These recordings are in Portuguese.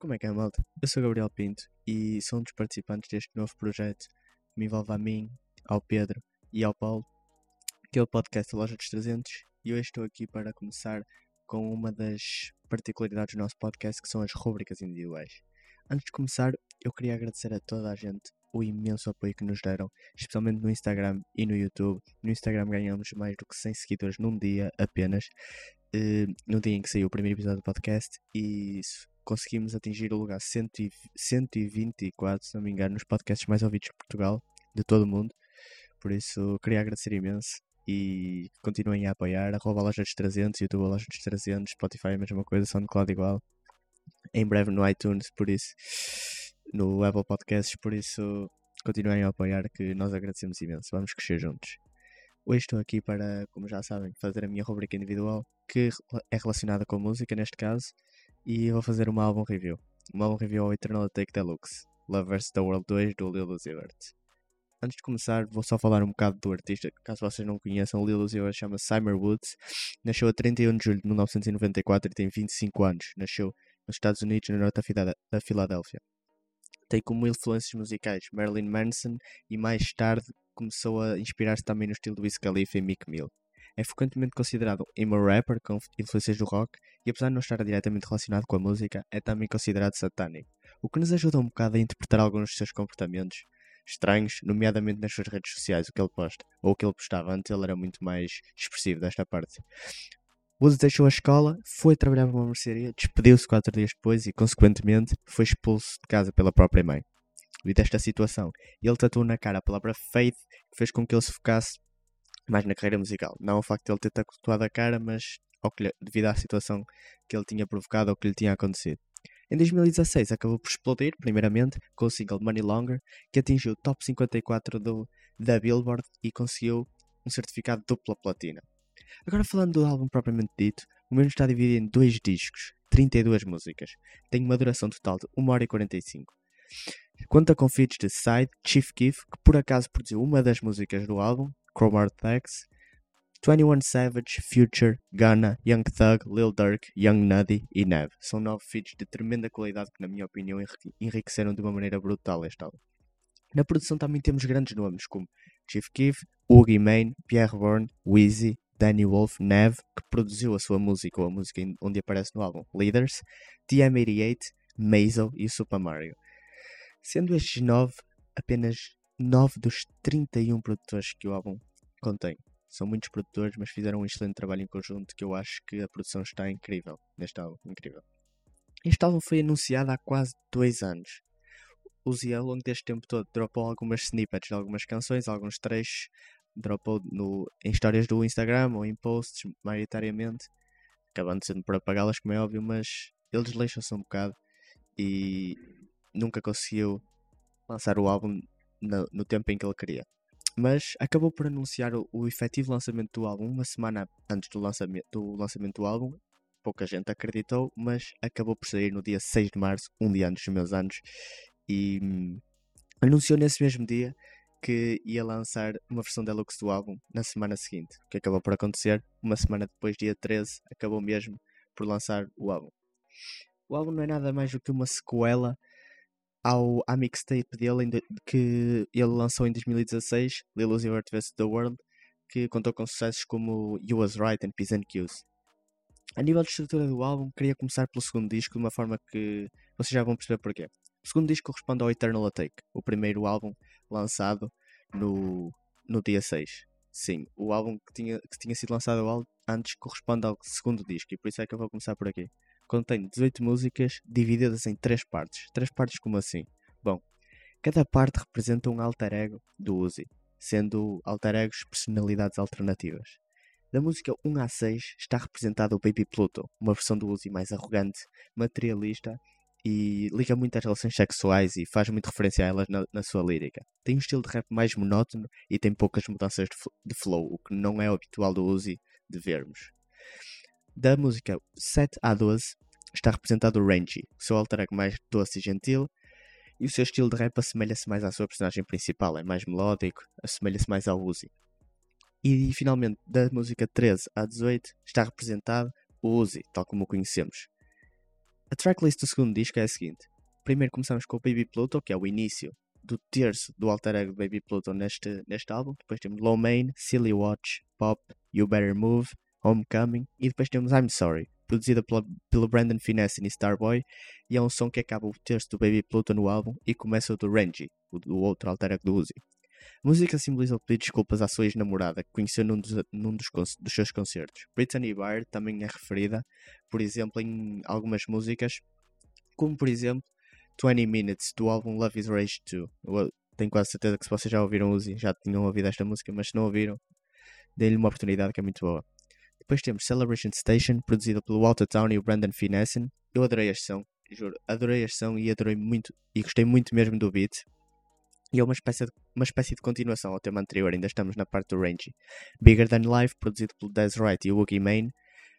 Como é que é, malta? Eu sou Gabriel Pinto e sou um dos participantes deste novo projeto que me envolve a mim, ao Pedro e ao Paulo, que é o podcast Loja dos 300. E hoje estou aqui para começar com uma das particularidades do nosso podcast, que são as rubricas individuais. Antes de começar, eu queria agradecer a toda a gente o imenso apoio que nos deram, especialmente no Instagram e no YouTube. No Instagram ganhamos mais do que 100 seguidores num dia apenas, eh, no dia em que saiu o primeiro episódio do podcast, e conseguimos atingir o lugar 124, se não me engano, nos podcasts mais ouvidos de Portugal, de todo o mundo. Por isso, queria agradecer imenso e continuem a apoiar. Arroba loja dos 300, YouTube loja dos 300, Spotify a mesma coisa, SoundCloud igual. Em breve no iTunes, por isso, no Apple Podcasts, por isso, continuem a apoiar que nós agradecemos imenso. Vamos crescer juntos. Hoje estou aqui para, como já sabem, fazer a minha rubrica individual, que é relacionada com música neste caso, e vou fazer uma álbum review. Uma álbum review ao Eternal Take Deluxe, Love vs. The World 2 do Lil Uzi Vert. Antes de começar, vou só falar um bocado do artista, caso vocês não conheçam, Lil Uzi Vert chama Summer Woods, nasceu a 31 de julho de 1994 e tem 25 anos, nasceu nos Estados Unidos, no norte da Filadélfia. Tem como influências musicais Marilyn Manson e mais tarde começou a inspirar-se também no estilo do Wiz Khalifa e Mick Mill. É frequentemente considerado emo rapper com influências do rock e apesar de não estar diretamente relacionado com a música, é também considerado satânico, o que nos ajuda um bocado a interpretar alguns dos seus comportamentos estranhos, nomeadamente nas suas redes sociais, o que ele posta, ou o que ele postava antes, ele era muito mais expressivo desta parte. Woods deixou a escola, foi trabalhar para uma mercearia, despediu-se quatro dias depois e, consequentemente, foi expulso de casa pela própria mãe. Devido a esta situação, ele tatuou na cara a palavra faith, que fez com que ele se focasse mais na carreira musical. Não o facto de ele ter tatuado a cara, mas lhe, devido à situação que ele tinha provocado ou que lhe tinha acontecido. Em 2016 acabou por explodir, primeiramente, com o single Money Longer, que atingiu o top 54 do, da Billboard e conseguiu um certificado dupla platina. Agora falando do álbum propriamente dito, o mesmo está dividido em dois discos, 32 músicas, tem uma duração total de 1 hora e 45. Conta com feats de Side, Chief Keef, que por acaso produziu uma das músicas do álbum, Chromart Tax, 21 Savage, Future, Gunna, Young Thug, Lil Durk, Young Nuddy e Nev. São nove feats de tremenda qualidade que, na minha opinião, enriqueceram de uma maneira brutal este álbum. Na produção também temos grandes nomes como Chief Keef, Oogie Mane, Pierre Bourne, Wheezy, Danny Wolf, Nev, que produziu a sua música ou a música onde aparece no álbum, Leaders, TM88, Mazo e Super Mario. Sendo estes nove apenas 9 dos 31 produtores que o álbum contém. São muitos produtores, mas fizeram um excelente trabalho em conjunto que eu acho que a produção está incrível neste álbum. Incrível. Este álbum foi anunciado há quase dois anos. O Zia, ao longo deste tempo todo, dropou algumas snippets de algumas canções, alguns trechos, dropou no, em histórias do Instagram ou em posts, maioritariamente, acabando sendo por apagá-las, como é óbvio, mas ele desleixou-se um bocado e nunca conseguiu lançar o álbum no, no tempo em que ele queria mas acabou por anunciar o, o efetivo lançamento do álbum uma semana antes do lançamento, do lançamento do álbum. Pouca gente acreditou, mas acabou por sair no dia 6 de março, um dia antes dos meus anos, e hum, anunciou nesse mesmo dia que ia lançar uma versão deluxe do álbum na semana seguinte. O que acabou por acontecer, uma semana depois, dia 13, acabou mesmo por lançar o álbum. O álbum não é nada mais do que uma sequela ao, à mixtape dele que ele lançou em 2016, Lil Uzi Vert vs. The World, que contou com sucessos como You Was Right and Peace and Cues. A nível de estrutura do álbum, queria começar pelo segundo disco de uma forma que vocês já vão perceber porquê. O segundo disco corresponde ao Eternal Attack, o primeiro álbum lançado no, no dia 6. Sim, o álbum que tinha, que tinha sido lançado antes corresponde ao segundo disco, e por isso é que eu vou começar por aqui contém 18 músicas divididas em três partes. Três partes como assim? Bom, cada parte representa um alter ego do Uzi, sendo alter egos personalidades alternativas. Da música 1 a 6 está representado o Baby Pluto, uma versão do Uzi mais arrogante, materialista e liga muito às relações sexuais e faz muito referência a elas na, na, sua lírica. Tem um estilo de rap mais monótono e tem poucas mudanças de, de flow, o que não é habitual do Uzi de vermos. Da música 7 a 12 está representado o o seu alter ego mais doce e gentil, e o seu estilo de rap assemelha-se mais à sua personagem principal, é mais melódico, assemelha-se mais ao Uzi. E finalmente, da música 13 a 18 está representado o Uzi, tal como o conhecemos. a tracklist do segundo disco é a seguinte. Primeiro começamos com o Baby Pluto, que é o início do terço do alter ego Baby Pluto neste, neste álbum. Depois temos Low Main, Silly Watch, Pop, You Better Move, Homecoming. E depois temos I'm Sorry, produzida pela, pelo Brandon Finesse e Starboy. E é um som que acaba o terço do Baby Pluto no álbum e começa o do Renji, o, o outro alter ego do Uzi. A música simboliza o pedido de desculpas à sua ex-namorada, que conheceu num, dos, num dos, dos, seus concertos. Brittany Byrd também é referida, por exemplo, em algumas músicas, como por exemplo 20 Minutes, do álbum Love is Rage 2. Eu tenho quase certeza que se vocês já ouviram Uzi, já tinham ouvido esta música, mas se não ouviram, deem-lhe uma oportunidade que é muito boa. Depois temos Celebration Station, produzido pelo Walter Town e o Brandon Finessen. Eu adorei a som, juro, adorei a som e adorei muito, e gostei muito mesmo do beat. E é uma espécie, de, uma espécie de continuação ao tema anterior, ainda estamos na parte do Rangy. Bigger Than Life, produzido pelo Dez Wright e o Wookie Main.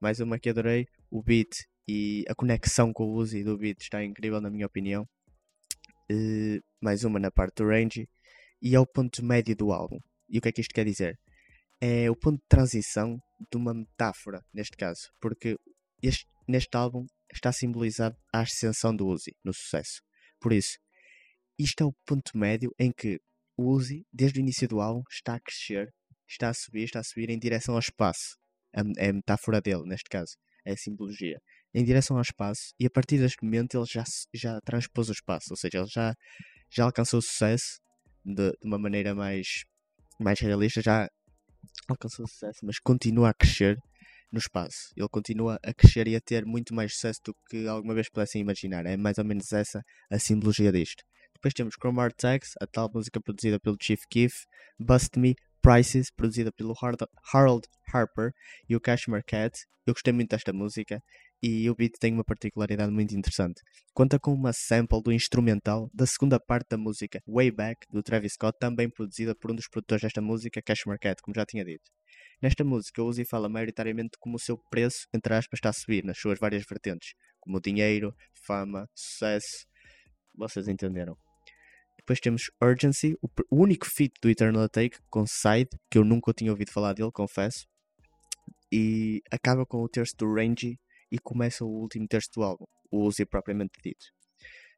Mais uma que adorei, o beat e a conexão com o Uzi do beat está incrível na minha opinião. Uh, mais uma na parte do Rangy. E é o ponto médio do álbum. E o que é que isto quer dizer? É o ponto de transição de uma metáfora, neste caso. Porque este, neste álbum está simbolizado a ascensão do Uzi no sucesso. Por isso, isto é o ponto médio em que o Uzi, desde o início do álbum, está a crescer, está a subir, está a subir em direção ao espaço. É a metáfora dele, neste caso, é a simbologia. Em direção ao espaço, e a partir deste momento ele já, já transpôs o espaço, ou seja, ele já, já alcançou o sucesso de, de uma maneira mais, mais realista, já alcançou sucesso, mas continua a crescer no espaço. Ele continua a crescer e a ter muito mais sucesso do que alguma vez pudessem imaginar. É mais ou menos essa a simbologia disto. Depois temos Chromart Tags, a tal música produzida pelo Chief Keef, Bust Me, Prices, produzida pelo Harold Harper e o Cashmere Cat. Eu gostei muito desta música e o beat tem uma particularidade muito interessante. Conta com uma sample do instrumental da segunda parte da música Way Back do Travis Scott, também produzida por um dos produtores desta música, Cashmere Cat, como já tinha dito. Nesta música, Uzi fala maioritariamente como o seu preço, entre aspas, está a subir nas suas várias vertentes, como dinheiro, fama, sucesso. Vocês entenderam. Depois temos Urgency, o único feat do Eternal Take com Side, que eu nunca tinha ouvido falar dele, confesso. E acaba com o terço do Rangy e começa o último terço do álbum, o Uzi propriamente dito.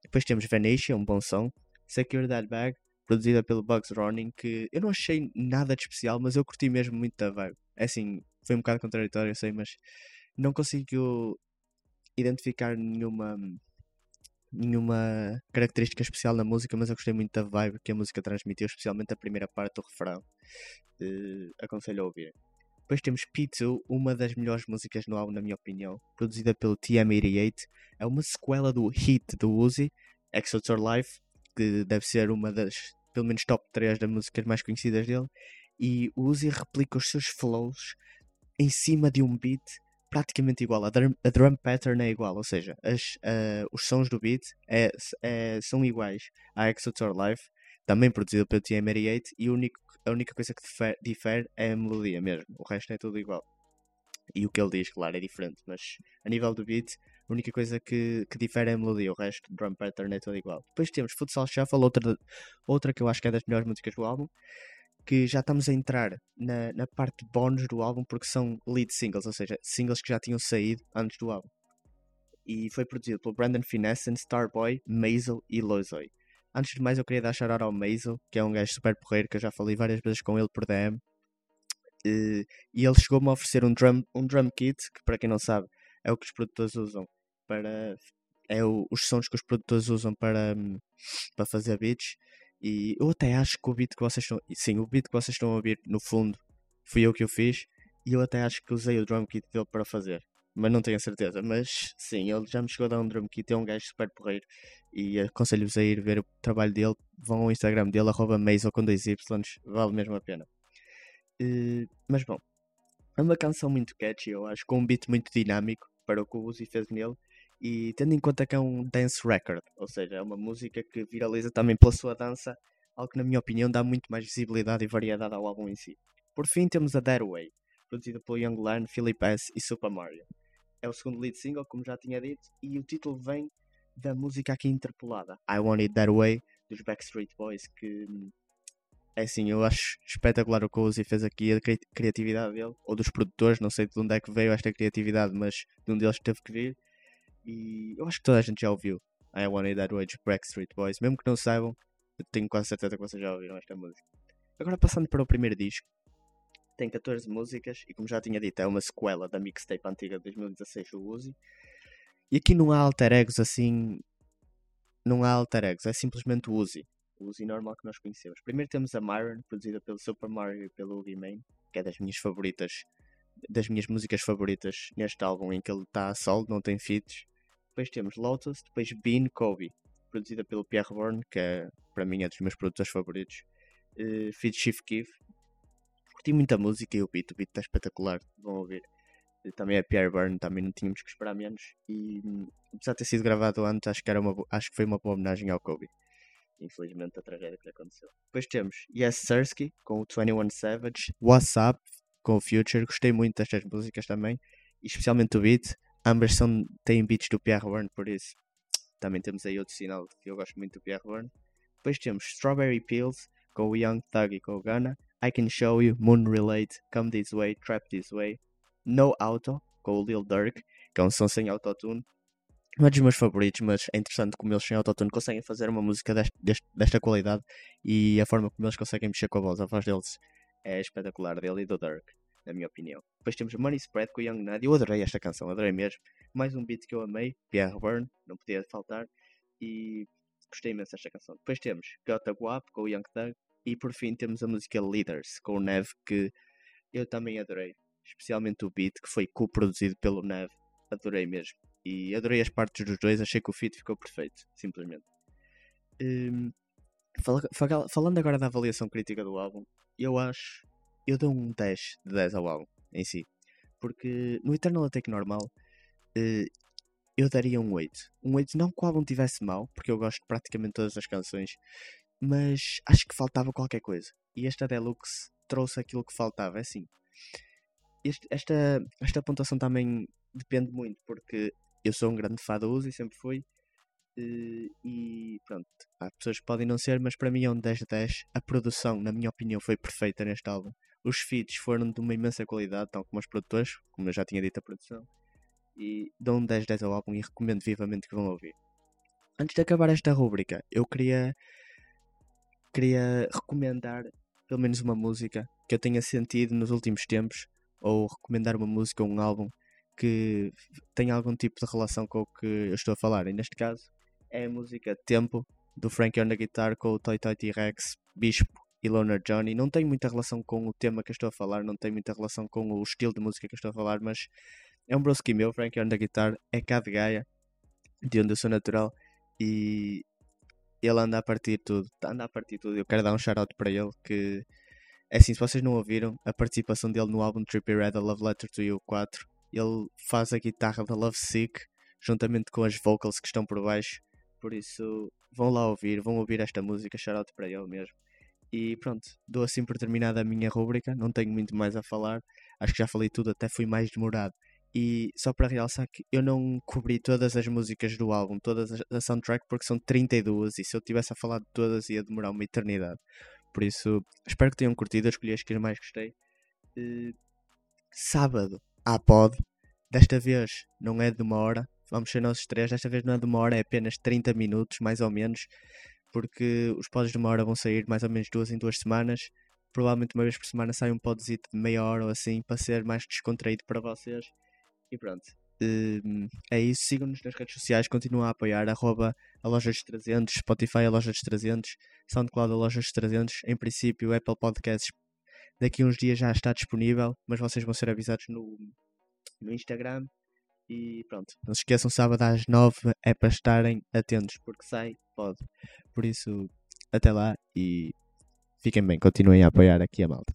Depois temos Venetia, um bom som. Secure That Bag, produzida pelo Bugs Running, que eu não achei nada de especial, mas eu curti mesmo muito da vibe. É assim, foi um bocado contraditório, eu sei, mas não consigo identificar nenhuma nenhuma característica especial na música, mas eu gostei muito da vibe que a música transmitiu, especialmente a primeira parte do refrão. Uh, aconselho a ouvir. Depois temos P2, uma das melhores músicas no álbum, na minha opinião, produzida pelo TM88. É uma sequela do hit do Uzi, Exotor Life, que deve ser uma das, pelo menos, top 3 das músicas mais conhecidas dele. E o Uzi replica os seus flows em cima de um beat praticamente igual. A drum, a drum pattern é igual, ou seja, as, uh, os sons do beat é, é, são iguais à Exotor Live, também produzido pelo TM88, e único, a única coisa que difere, difere é a melodia mesmo. O resto é tudo igual. E o que ele diz, claro, é diferente, mas a nível do beat, a única coisa que, que difere é a melodia, o resto, drum pattern é tudo igual. Depois temos Futsal Shuffle, outra, outra que eu acho que é das melhores músicas do álbum que já estamos a entrar na, na parte bónus do álbum porque são lead singles, ou seja, singles que já tinham saído antes do álbum. E foi produzido pelo Brandon Finessen, Starboy, Maisel e Lozoy. Antes de mais, eu queria dar shout ao Maisel, que é um gajo super porreiro, que eu já falei várias vezes com ele por DM. E, e ele chegou-me a oferecer um drum, um drum kit, que para quem não sabe, é o que os produtores usam para. É o, os sons que os produtores usam para, para fazer beats e eu até acho que o beat que vocês estão. Sim, o beat que vocês estão a ouvir no fundo fui eu que o fiz. E eu até acho que usei o drum kit dele para fazer. Mas não tenho a certeza. Mas sim, ele já me chegou a dar um drum kit. É um gajo super porreiro. E aconselho-vos a ir ver o trabalho dele. Vão ao Instagram dele, arroba com dois Y. Vale mesmo a pena. Uh, mas bom, é uma canção muito catchy, eu acho, com um beat muito dinâmico para o que o Uzi fez nele. E tendo em conta que é um dance record, ou seja, é uma música que viraliza também pela sua dança, algo que na minha opinião dá muito mais visibilidade e variedade ao álbum em si. Por fim temos a That Way, produzida pelo Young Learn, Philip S e Super Mario. É o segundo lead single, como já tinha dito, e o título vem da música aqui interpolada, I Want It That Way, dos Backstreet Boys, que é assim, eu acho espetacular o que o Uzi fez aqui, a cri criatividade dele, ou dos produtores, não sei de onde é que veio esta criatividade, mas de um deles teve que vir E eu acho que toda a gente já ouviu I Want It That Way de Backstreet Boys. Mesmo que não saibam, eu tenho quase certeza que vocês já ouviram esta música. Agora passando para o primeiro disco, tem 14 músicas e como já tinha dito é uma sequela da mixtape antiga de 2016 do Uzi. E aqui não há alter egos assim, não há alter egos, é simplesmente o Uzi. O Uzi normal que nós conhecemos. Primeiro temos a Myron, produzida pelo Super Mario e pelo Mane, que é das minhas favoritas, das minhas músicas favoritas neste álbum em que ele está a solo, não tem feats. Depois temos Lotus, depois Bean Kobe, produzida pelo Pierre Bourne, que é, para mim é dos meus produtores favoritos. Uh, feat Chief Keef. Curti muita música e o beat, o beat está espetacular, vão ouvir. Uh, também é Pierre Bourne, também não tínhamos que esperar menos. E um, apesar de ter sido gravado antes, acho que, era uma, acho que foi uma boa homenagem ao Kobe. Infelizmente, a tragédia que lhe aconteceu. Depois temos Yes Sersky com o 21 Savage, What's Up com o Future. Gostei muito destas músicas também, e especialmente o beat. Ambas são, têm beats do Pierre Bourne, por isso também temos aí outro sinal que eu gosto muito do Pierre Bourne. Depois temos Strawberry Pills com o Young Thug e com o Ghana. I Can Show You, Moon Relate, Come This Way, Trap This Way. No Auto com o Lil Durk, que é um som sem autotune. Um dos meus favoritos, mas é interessante como eles sem autotune conseguem fazer uma música deste, deste, desta qualidade e a forma como eles conseguem mexer com a voz. A voz deles é espetacular, dele e do Durk na minha opinião. Depois temos Money Spread com Young Nut. Eu adorei esta canção, adorei mesmo. Mais um beat que eu amei, Pierre Burn, não podia faltar. E gostei imenso desta canção. Depois temos Got a Guap com Young Thug. E por fim temos a música Leaders com o Nev, que eu também adorei. Especialmente o beat, que foi co-produzido pelo Nev. Adorei mesmo. E adorei as partes dos dois, achei que o feat ficou perfeito, simplesmente. Um, falando agora da avaliação crítica do álbum, eu acho eu dou um 10 de 10 ao álbum em si. Porque no Eternal Attack normal uh, eu daria um 8. Um 8 não que o álbum tivesse mal, porque eu gosto de praticamente todas as canções, mas acho que faltava qualquer coisa. E esta Deluxe trouxe aquilo que faltava. É assim, este, esta, esta pontuação também depende muito, porque eu sou um grande fã da Uzi, sempre fui. Uh, e pronto, há pessoas que podem não ser, mas para mim é um 10 de 10. A produção, na minha opinião, foi perfeita neste álbum. Os feats foram de uma imensa qualidade, tal como os produtores, como eu já tinha dito a produção. E dou um 10 10 ao álbum e recomendo vivamente que vão ouvir. Antes de acabar esta rúbrica, eu queria, queria recomendar pelo menos uma música que eu tenha sentido nos últimos tempos, ou recomendar uma música ou um álbum que tenha algum tipo de relação com o que eu estou a falar. E neste caso é a música Tempo do Frank on the Guitar com o Toy Toy T-Rex, Bispo e Loner Johnny. Não tem muita relação com o tema que eu estou a falar, não tem muita relação com o estilo de música que eu estou a falar, mas é um broski meu, Frank on the Guitar, é cá de Gaia, de onde eu sou natural, e ele anda a partir tudo, anda a partir tudo. Eu quero dar um shout-out para ele que é assim, se vocês não ouviram a participação dele no álbum Trippy Red, A Love Letter to You 4, ele faz a guitarra da Love Sick juntamente com as vocals que estão por baixo. Por isso, vão lá ouvir, vão ouvir esta música, shout para ele mesmo. E pronto, dou assim por terminada a minha rúbrica, não tenho muito mais a falar. Acho que já falei tudo, até fui mais demorado. E só para realçar que eu não cobri todas as músicas do álbum, todas a soundtrack, porque são 32 e se eu tivesse a falar de todas ia demorar uma eternidade. Por isso, espero que tenham curtido, escolhi as que mais gostei. Uh, sábado, à pod, desta vez não é de uma hora, vamos ser nós três, desta vez não é de uma hora, é apenas 30 minutos, mais ou menos porque os pods de uma hora vão sair mais ou menos duas em duas semanas. Provavelmente uma vez por semana sai um podzito de meia hora ou assim para ser mais descontraído para vocês. E pronto. Hum, é isso. Sigam-nos nas redes sociais. Continuam a apoiar. Arroba a loja dos 300, Spotify a loja dos 300, SoundCloud a loja dos 300. Em princípio, Apple Podcasts daqui a uns dias já está disponível, mas vocês vão ser avisados no, no Instagram. E pronto, não se esqueçam, sábado às 9 é para estarem atentos, porque sai, pode. Por isso, até lá e fiquem bem, continuem a apoiar aqui a malta.